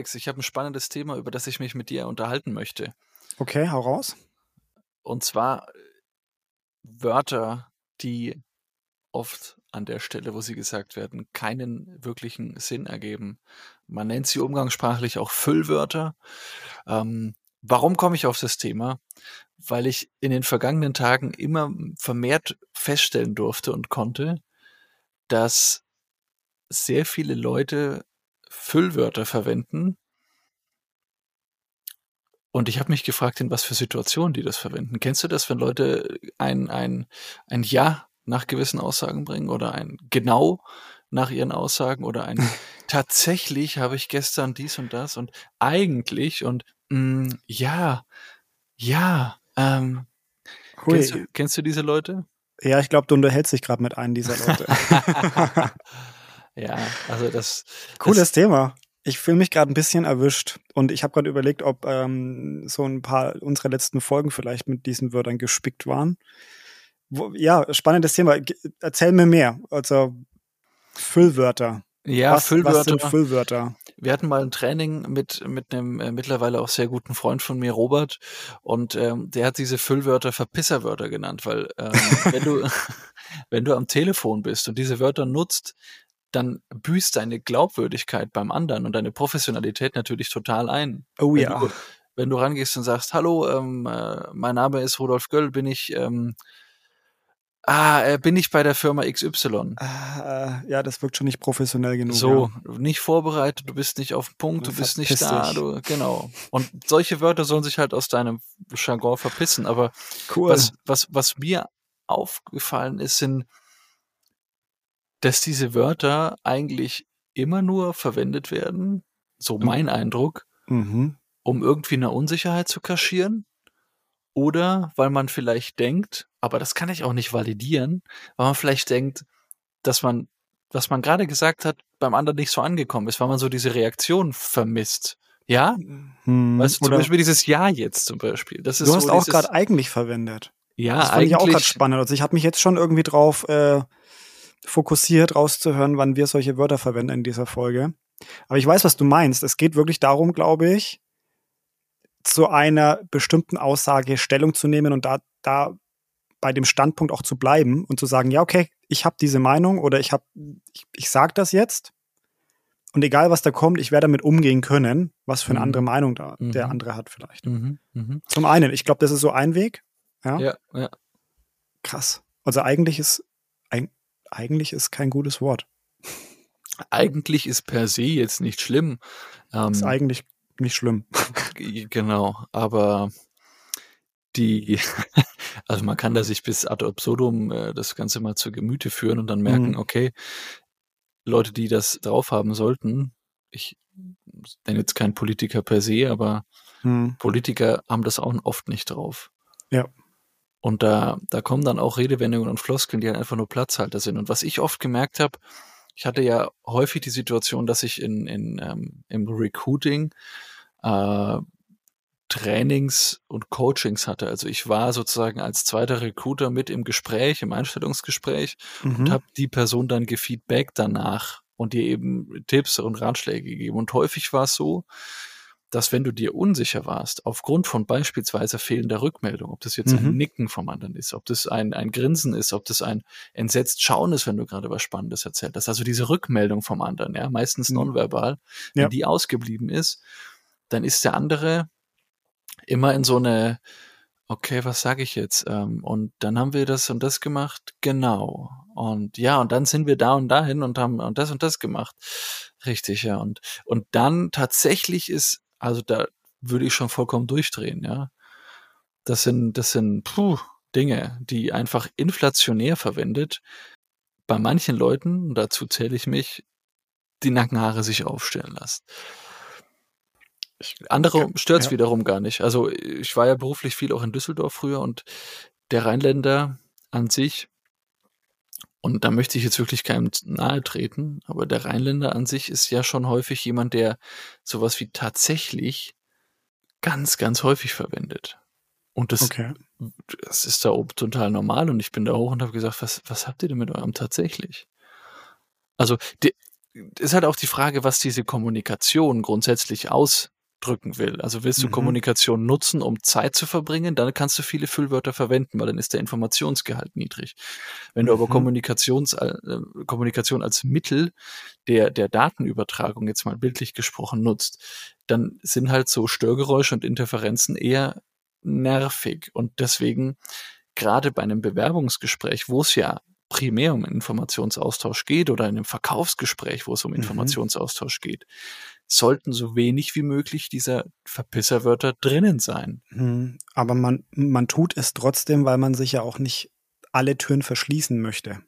Alex, ich habe ein spannendes Thema, über das ich mich mit dir unterhalten möchte. Okay, hau raus. Und zwar äh, Wörter, die oft an der Stelle, wo sie gesagt werden, keinen wirklichen Sinn ergeben. Man nennt sie umgangssprachlich auch Füllwörter. Ähm, warum komme ich auf das Thema? Weil ich in den vergangenen Tagen immer vermehrt feststellen durfte und konnte, dass sehr viele Leute Füllwörter verwenden. Und ich habe mich gefragt, in was für Situationen die das verwenden. Kennst du das, wenn Leute ein, ein, ein Ja nach gewissen Aussagen bringen oder ein Genau nach ihren Aussagen oder ein Tatsächlich habe ich gestern dies und das und eigentlich und mh, mm, ja, ja, ähm, kennst du, kennst du diese Leute? Ja, ich glaube, du unterhältst dich gerade mit einem dieser Leute. Ja, also das. Cooles das, Thema. Ich fühle mich gerade ein bisschen erwischt und ich habe gerade überlegt, ob ähm, so ein paar unserer letzten Folgen vielleicht mit diesen Wörtern gespickt waren. Wo, ja, spannendes Thema. Erzähl mir mehr. Also Füllwörter. Ja, was, Füllwörter. Was sind Füllwörter? Wir hatten mal ein Training mit mit einem äh, mittlerweile auch sehr guten Freund von mir, Robert, und ähm, der hat diese Füllwörter Verpisserwörter genannt, weil ähm, wenn du wenn du am Telefon bist und diese Wörter nutzt, dann büßt deine Glaubwürdigkeit beim anderen und deine Professionalität natürlich total ein. Oh wenn ja. Du, wenn du rangehst und sagst, hallo, ähm, äh, mein Name ist Rudolf Göll, bin ich, ähm, ah, äh, bin ich bei der Firma XY. Ah, ja, das wirkt schon nicht professionell genug. So, ja. nicht vorbereitet, du bist nicht auf den Punkt, du bist nicht da, du, genau. Und solche Wörter sollen sich halt aus deinem Jargon verpissen. Aber cool. was, was, was mir aufgefallen ist, sind dass diese Wörter eigentlich immer nur verwendet werden, so mein Eindruck, mhm. um irgendwie eine Unsicherheit zu kaschieren. Oder weil man vielleicht denkt, aber das kann ich auch nicht validieren, weil man vielleicht denkt, dass man, was man gerade gesagt hat, beim anderen nicht so angekommen ist, weil man so diese Reaktion vermisst. Ja? Hm, weißt du, zum Beispiel dieses Ja jetzt zum Beispiel. Das ist du hast so auch gerade eigentlich verwendet. Ja, das fand eigentlich. ich auch gerade spannend. Also ich habe mich jetzt schon irgendwie drauf äh, fokussiert rauszuhören, wann wir solche Wörter verwenden in dieser Folge. Aber ich weiß, was du meinst. Es geht wirklich darum, glaube ich, zu einer bestimmten Aussage Stellung zu nehmen und da, da bei dem Standpunkt auch zu bleiben und zu sagen, ja, okay, ich habe diese Meinung oder ich habe, ich, ich sage das jetzt und egal was da kommt, ich werde damit umgehen können, was für eine mhm. andere Meinung da mhm. der andere hat vielleicht. Mhm. mhm. Zum einen, ich glaube, das ist so ein Weg. Ja, ja. ja. Krass. Also eigentlich ist eigentlich ist kein gutes Wort. Eigentlich ist per se jetzt nicht schlimm. Ähm, ist eigentlich nicht schlimm. genau, aber die, also man kann da sich bis ad absurdum äh, das Ganze mal zu Gemüte führen und dann merken, mhm. okay, Leute, die das drauf haben sollten, ich bin jetzt kein Politiker per se, aber mhm. Politiker haben das auch oft nicht drauf. Ja. Und da, da kommen dann auch Redewendungen und Floskeln, die halt einfach nur Platzhalter sind. Und was ich oft gemerkt habe, ich hatte ja häufig die Situation, dass ich in, in ähm, im Recruiting äh, Trainings und Coachings hatte. Also ich war sozusagen als zweiter Recruiter mit im Gespräch, im Einstellungsgespräch mhm. und habe die Person dann gefeedback danach und ihr eben Tipps und Ratschläge gegeben. Und häufig war es so, dass wenn du dir unsicher warst, aufgrund von beispielsweise fehlender Rückmeldung, ob das jetzt mhm. ein Nicken vom anderen ist, ob das ein, ein Grinsen ist, ob das ein entsetzt Schauen ist, wenn du gerade was Spannendes erzählt hast, also diese Rückmeldung vom anderen, ja, meistens mhm. nonverbal, wenn ja. die ausgeblieben ist, dann ist der andere immer in so eine, okay, was sage ich jetzt? Ähm, und dann haben wir das und das gemacht, genau. Und ja, und dann sind wir da und dahin und haben und das und das gemacht. Richtig, ja. Und, und dann tatsächlich ist also da würde ich schon vollkommen durchdrehen, ja. Das sind, das sind puh, Dinge, die einfach inflationär verwendet, bei manchen Leuten, dazu zähle ich mich, die Nackenhaare sich aufstellen lassen. Andere stört's ja. wiederum gar nicht. Also ich war ja beruflich viel auch in Düsseldorf früher und der Rheinländer an sich, und da möchte ich jetzt wirklich keinem nahe treten, aber der Rheinländer an sich ist ja schon häufig jemand, der sowas wie tatsächlich ganz, ganz häufig verwendet. Und das, okay. das ist da oben total normal. Und ich bin da hoch und habe gesagt, was, was habt ihr denn mit eurem tatsächlich? Also, die, ist halt auch die Frage, was diese Kommunikation grundsätzlich ausdrücken will. Also willst du Mhm. Kommunikation nutzen, um Zeit zu verbringen, dann kannst du viele Füllwörter verwenden, weil dann ist der Informationsgehalt niedrig. Wenn du aber Mhm. Kommunikations, äh, Kommunikation als Mittel der, der Datenübertragung jetzt mal bildlich gesprochen nutzt, dann sind halt so Störgeräusche und Interferenzen eher nervig. Und deswegen, gerade bei einem Bewerbungsgespräch, wo es ja primär um Informationsaustausch geht oder in einem Verkaufsgespräch, wo es um Mhm. Informationsaustausch geht, sollten so wenig wie möglich dieser Verpisserwörter drinnen sein. Hm, Aber man, man tut es trotzdem, weil man sich ja auch nicht alle Türen verschließen möchte.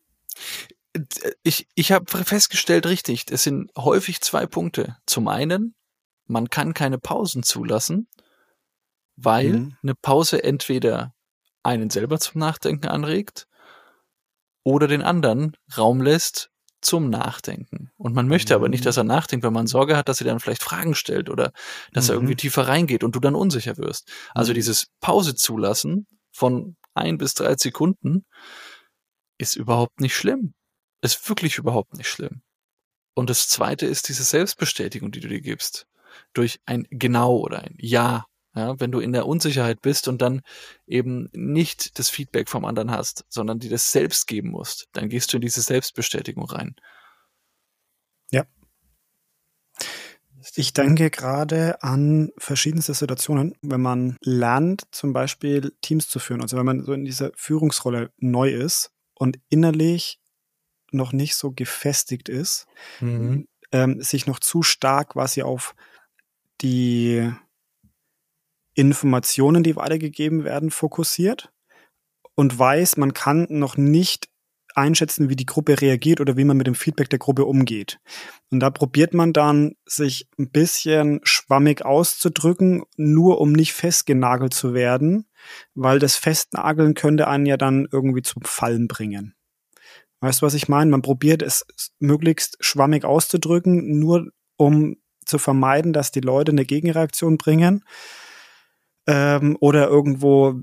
Ich, ich habe festgestellt, richtig, es sind häufig zwei Punkte. Zum einen, man kann keine Pausen zulassen, weil Mhm. eine Pause entweder einen selber zum Nachdenken anregt oder den anderen Raum lässt zum Nachdenken. Und man möchte aber nicht, Mhm. dass er nachdenkt, weil man Sorge hat, dass er dann vielleicht Fragen stellt oder dass er Mhm. irgendwie tiefer reingeht und du dann unsicher wirst. Also Mhm. dieses Pause zulassen von ein bis drei Sekunden ist überhaupt nicht schlimm. Ist wirklich überhaupt nicht schlimm. Und das zweite ist diese Selbstbestätigung, die du dir gibst. Durch ein Genau oder ein Ja. Ja, wenn du in der Unsicherheit bist und dann eben nicht das Feedback vom anderen hast, sondern dir das selbst geben musst, dann gehst du in diese Selbstbestätigung rein. Ich denke gerade an verschiedenste Situationen, wenn man lernt, zum Beispiel Teams zu führen. Also wenn man so in dieser Führungsrolle neu ist und innerlich noch nicht so gefestigt ist, Mhm. ähm, sich noch zu stark quasi auf die Informationen, die weitergegeben werden, fokussiert und weiß, man kann noch nicht einschätzen, wie die Gruppe reagiert oder wie man mit dem Feedback der Gruppe umgeht. Und da probiert man dann, sich ein bisschen schwammig auszudrücken, nur um nicht festgenagelt zu werden, weil das Festnageln könnte einen ja dann irgendwie zum Fallen bringen. Weißt du, was ich meine? Man probiert es möglichst schwammig auszudrücken, nur um zu vermeiden, dass die Leute eine Gegenreaktion bringen ähm, oder irgendwo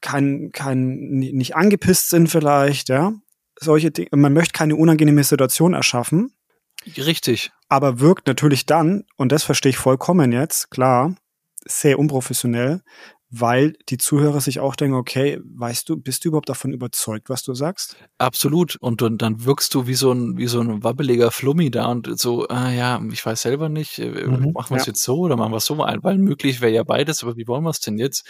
kein, kein, nicht angepisst sind vielleicht, ja. Solche Dinge. Man möchte keine unangenehme Situation erschaffen, Richtig. aber wirkt natürlich dann, und das verstehe ich vollkommen jetzt, klar, sehr unprofessionell, weil die Zuhörer sich auch denken, okay, weißt du, bist du überhaupt davon überzeugt, was du sagst? Absolut. Und dann, dann wirkst du wie so ein, wie so ein wabbeliger Flummi da und so, ah ja, ich weiß selber nicht, äh, Mhm, machen wir es ja. jetzt so oder machen wir es so? Weil möglich wäre ja beides, aber wie wollen wir es denn jetzt?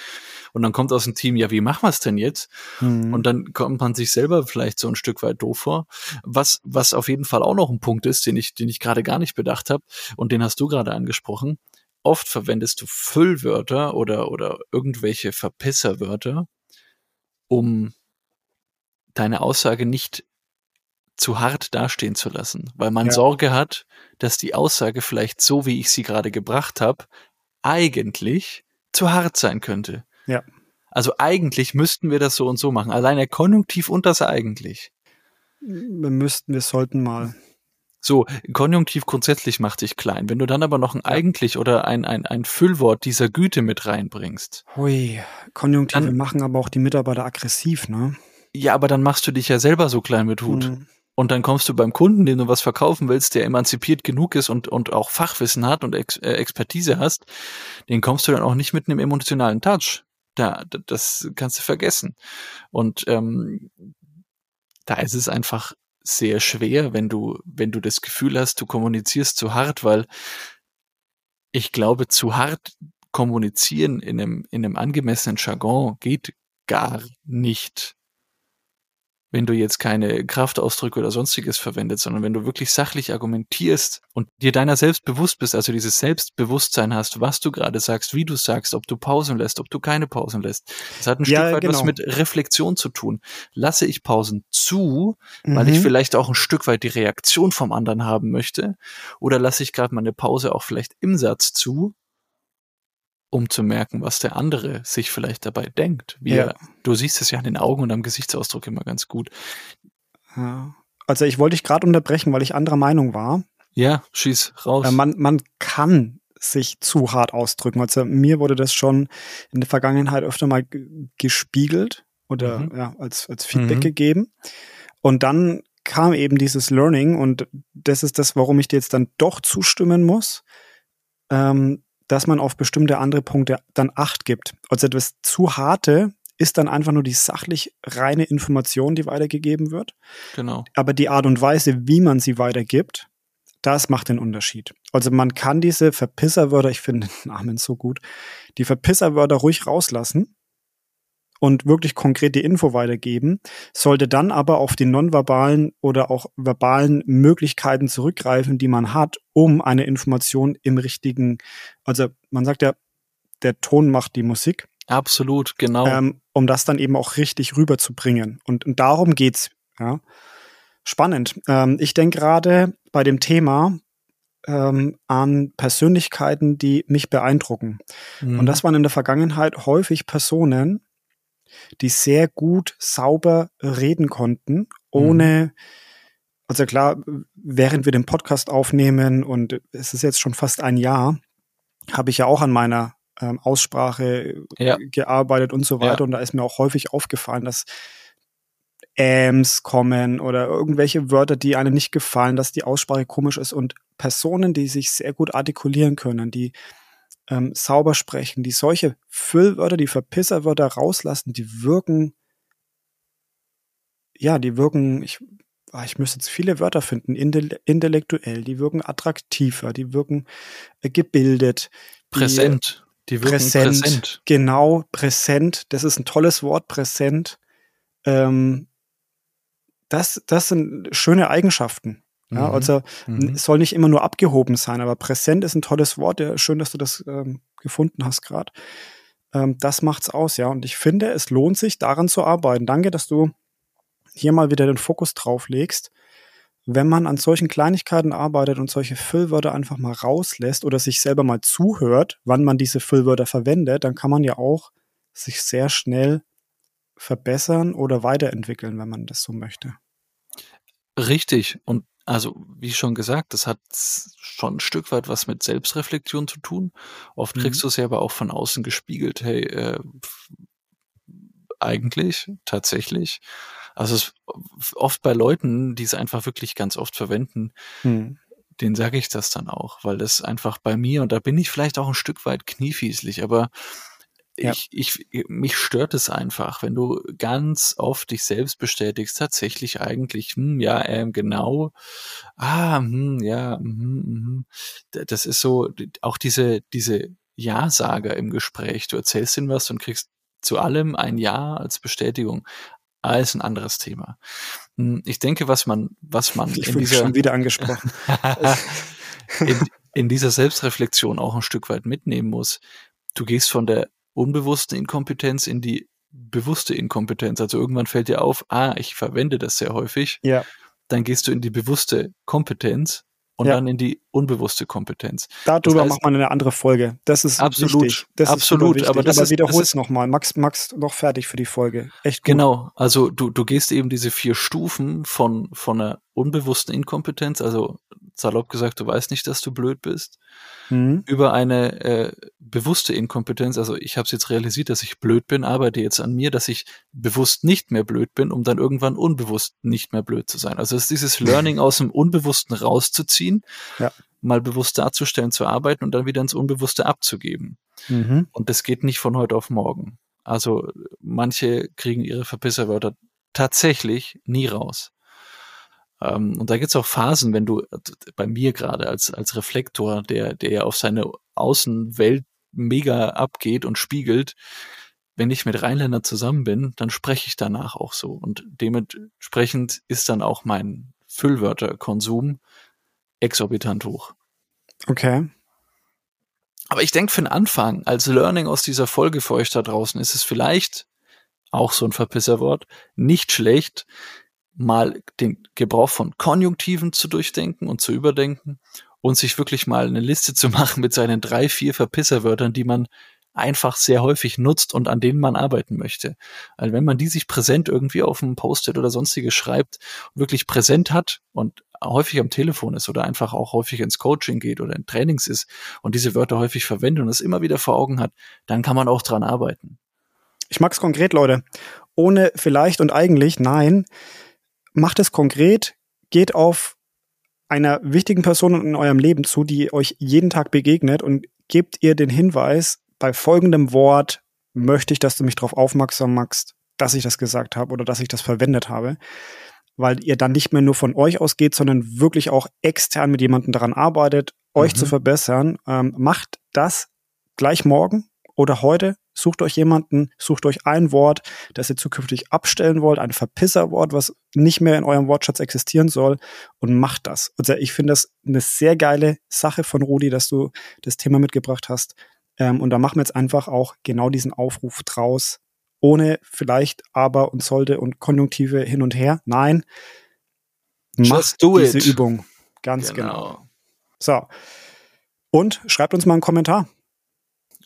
Und dann kommt aus dem Team, ja, wie machen wir es denn jetzt? Mhm. Und dann kommt man sich selber vielleicht so ein Stück weit doof vor. Was, was auf jeden Fall auch noch ein Punkt ist, den ich, den ich gerade gar nicht bedacht habe und den hast du gerade angesprochen. Oft verwendest du Füllwörter oder, oder irgendwelche Verpisserwörter, um deine Aussage nicht zu hart dastehen zu lassen, weil man Ja. Sorge hat, dass die Aussage vielleicht so, wie ich sie gerade gebracht habe, eigentlich zu hart sein könnte. Ja. Also eigentlich müssten wir das so und so machen. Allein der Konjunktiv und das eigentlich. wir müssten, wir sollten mal. So, Konjunktiv grundsätzlich macht dich klein. Wenn du dann aber noch ein eigentlich oder ein, ein, ein Füllwort dieser Güte mit reinbringst, Hui, Konjunktive Dann- machen aber auch die Mitarbeiter aggressiv, ne? ja, aber dann machst du dich ja selber so klein mit Hut. Mhm. Und dann kommst du beim Kunden, dem du was verkaufen willst, der emanzipiert genug ist und, und auch Fachwissen hat und Ex äh, Expertise hast, den kommst du dann auch nicht mit einem emotionalen Touch. Da, da- das kannst du vergessen. Und ähm, da ist es einfach sehr schwer, wenn du, wenn du das Gefühl hast, du kommunizierst zu hart, weil ich glaube, zu hart kommunizieren in einem, in einem angemessenen Jargon geht gar nicht wenn du jetzt keine Kraftausdrücke oder sonstiges verwendest, sondern wenn du wirklich sachlich argumentierst und dir deiner selbst bewusst bist, also dieses Selbstbewusstsein hast, was du gerade sagst, wie du sagst, ob du Pausen lässt, ob du keine Pausen lässt. Das hat ein Ja, Stück weit was genau. mit Reflexion zu tun. Lasse ich Pausen zu, weil Mhm. ich vielleicht auch ein Stück weit die Reaktion vom anderen haben möchte, oder lasse ich gerade mal eine Pause auch vielleicht im Satz zu, um zu merken, was der andere sich vielleicht dabei denkt. Wie Ja. er, du siehst es ja an den Augen und am Gesichtsausdruck immer ganz gut. Ja. Also ich wollte dich gerade unterbrechen, weil ich anderer Meinung war. Ja, schieß raus. Äh, man, man kann sich zu hart ausdrücken. Also mir wurde das schon in der Vergangenheit öfter mal gespiegelt oder Mhm. ja, als, als Feedback Mhm. gegeben. Und dann kam eben dieses Learning und das ist das, warum ich dir jetzt dann doch zustimmen muss, ähm, dass man auf bestimmte andere Punkte dann Acht gibt. Also etwas zu harte ist dann einfach nur die sachlich reine Information, die weitergegeben wird. Genau. Aber die Art und Weise, wie man sie weitergibt, das macht den Unterschied. Also man kann diese Verpisserwörter, ich finde den Namen so gut, die Verpisserwörter ruhig rauslassen und wirklich konkret die Info weitergeben, sollte dann aber auf die nonverbalen oder auch verbalen Möglichkeiten zurückgreifen, die man hat, um eine Information im richtigen, also man sagt ja, der Ton macht die Musik. Absolut, genau. Ähm, um das dann eben auch richtig rüberzubringen. Und, und darum geht's. Ja. Spannend. Ähm, ich denke gerade bei dem Thema ähm, an Persönlichkeiten, die mich beeindrucken. Mhm. Und das waren in der Vergangenheit häufig Personen, die sehr gut sauber reden konnten, ohne, mhm. also klar, während wir den Podcast aufnehmen und es ist jetzt schon fast ein Jahr, habe ich ja auch an meiner ähm, Aussprache ja. gearbeitet und so weiter. Ja. Und da ist mir auch häufig aufgefallen, dass Ams kommen oder irgendwelche Wörter, die einem nicht gefallen, dass die Aussprache komisch ist und Personen, die sich sehr gut artikulieren können, die ähm, sauber sprechen, die solche Füllwörter, die Verpisserwörter rauslassen, die wirken, ja, die wirken, ich, ah, ich müsste jetzt viele Wörter finden, intellektuell, die wirken attraktiver, die wirken äh, gebildet. Präsent. Die, die wirken präsent, präsent. Genau, präsent. Das ist ein tolles Wort, präsent. Ähm, das, das sind schöne Eigenschaften. Ja, mhm. also mhm. es soll nicht immer nur abgehoben sein, aber präsent ist ein tolles Wort. Ja, schön, dass du das ähm, gefunden hast gerade. Ähm, das macht's aus, ja. Und ich finde, es lohnt sich, daran zu arbeiten. Danke, dass du hier mal wieder den Fokus drauf legst. Wenn man an solchen Kleinigkeiten arbeitet und solche Füllwörter einfach mal rauslässt oder sich selber mal zuhört, wann man diese Füllwörter verwendet, dann kann man ja auch sich sehr schnell verbessern oder weiterentwickeln, wenn man das so möchte. Richtig. Und also, wie schon gesagt, das hat schon ein Stück weit was mit Selbstreflexion zu tun. Oft mhm. kriegst du es ja aber auch von außen gespiegelt. Hey, äh, eigentlich, tatsächlich. Also es oft bei Leuten, die es einfach wirklich ganz oft verwenden, mhm. denen sage ich das dann auch, weil das einfach bei mir, und da bin ich vielleicht auch ein Stück weit kniefieslich, aber ja. ich, ich, mich stört es einfach, wenn du ganz oft dich selbst bestätigst, tatsächlich eigentlich, hm, ja, ähm, genau, ah, hm, ja, hm, hm. das ist so, auch diese, diese Ja-Sager im Gespräch, du erzählst ihnen was und kriegst zu allem ein Ja als Bestätigung. Alles ein anderes Thema. Hm, ich denke, was man, was man ich in dieser, schon wieder angesprochen. in, in dieser Selbstreflexion auch ein Stück weit mitnehmen muss. Du gehst von der unbewussten Inkompetenz in die bewusste Inkompetenz. Also irgendwann fällt dir auf, ah, ich verwende das sehr häufig. Ja. Dann gehst du in die bewusste Kompetenz und ja. dann in die unbewusste Kompetenz. Darüber das heißt, macht man eine andere Folge. Das ist absolut, wichtig. Das absolut. Ist aber das aber wiederhol es nochmal. Max, Max, noch fertig für die Folge. Echt gut. Genau. Also du, du gehst eben diese vier Stufen von von einer unbewussten Inkompetenz, also salopp gesagt, du weißt nicht, dass du blöd bist, mhm. über eine äh, bewusste Inkompetenz. Also ich habe es jetzt realisiert, dass ich blöd bin, arbeite jetzt an mir, dass ich bewusst nicht mehr blöd bin, um dann irgendwann unbewusst nicht mehr blöd zu sein. Also es ist dieses Learning aus dem Unbewussten rauszuziehen, ja. mal bewusst darzustellen, zu arbeiten und dann wieder ins Unbewusste abzugeben. Mhm. Und das geht nicht von heute auf morgen. Also manche kriegen ihre Verpisserwörter tatsächlich nie raus. Ähm, und da gibt's auch Phasen, wenn du bei mir gerade als, als Reflektor, der, der ja auf seine Außenwelt mega abgeht und spiegelt, wenn ich mit Rheinländern zusammen bin, dann spreche ich danach auch so. Und dementsprechend ist dann auch mein Füllwörterkonsum exorbitant hoch. Okay. Aber ich denke, für den Anfang, als Learning aus dieser Folge für euch da draußen, ist es vielleicht auch so ein Verpisserwort, nicht schlecht, mal den Gebrauch von Konjunktiven zu durchdenken und zu überdenken und sich wirklich mal eine Liste zu machen mit seinen drei, vier Verpisserwörtern, die man einfach sehr häufig nutzt und an denen man arbeiten möchte. Also wenn man die sich präsent irgendwie auf einem Post-it oder sonstiges schreibt, wirklich präsent hat und häufig am Telefon ist oder einfach auch häufig ins Coaching geht oder in Trainings ist und diese Wörter häufig verwendet und es immer wieder vor Augen hat, dann kann man auch dran arbeiten. Ich mag's konkret, Leute. Ohne vielleicht und eigentlich, nein macht es konkret, geht auf einer wichtigen Person in eurem Leben zu, die euch jeden Tag begegnet und gebt ihr den Hinweis, bei folgendem Wort möchte ich, dass du mich darauf aufmerksam machst, dass ich das gesagt habe oder dass ich das verwendet habe, weil ihr dann nicht mehr nur von euch ausgeht, sondern wirklich auch extern mit jemandem daran arbeitet, euch mhm. zu verbessern. Ähm, macht das gleich morgen oder heute. Sucht euch jemanden, sucht euch ein Wort, das ihr zukünftig abstellen wollt, ein Verpisserwort, was nicht mehr in eurem Wortschatz existieren soll und macht das. Und ich finde das eine sehr geile Sache von Rudi, dass du das Thema mitgebracht hast. Ähm, und da machen wir jetzt einfach auch genau diesen Aufruf draus, ohne vielleicht aber und sollte und Konjunktive hin und her. Nein, macht diese it. Übung. Ganz genau. genau. So. Und schreibt uns mal einen Kommentar.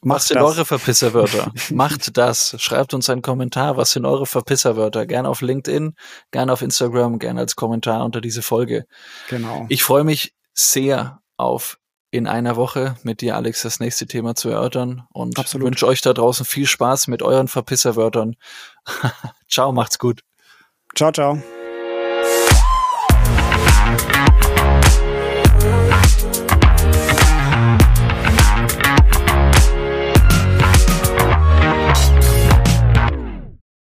Macht das. eure Verpisserwörter? Macht das. Schreibt uns einen Kommentar. Was sind eure Verpisserwörter? Gern auf LinkedIn, gern auf Instagram, gern als Kommentar unter diese Folge. Genau. Ich freue mich sehr auf in einer Woche mit dir, Alex, das nächste Thema zu erörtern und Absolut. wünsche euch da draußen viel Spaß mit euren Verpisserwörtern. ciao, macht's gut. Ciao, ciao.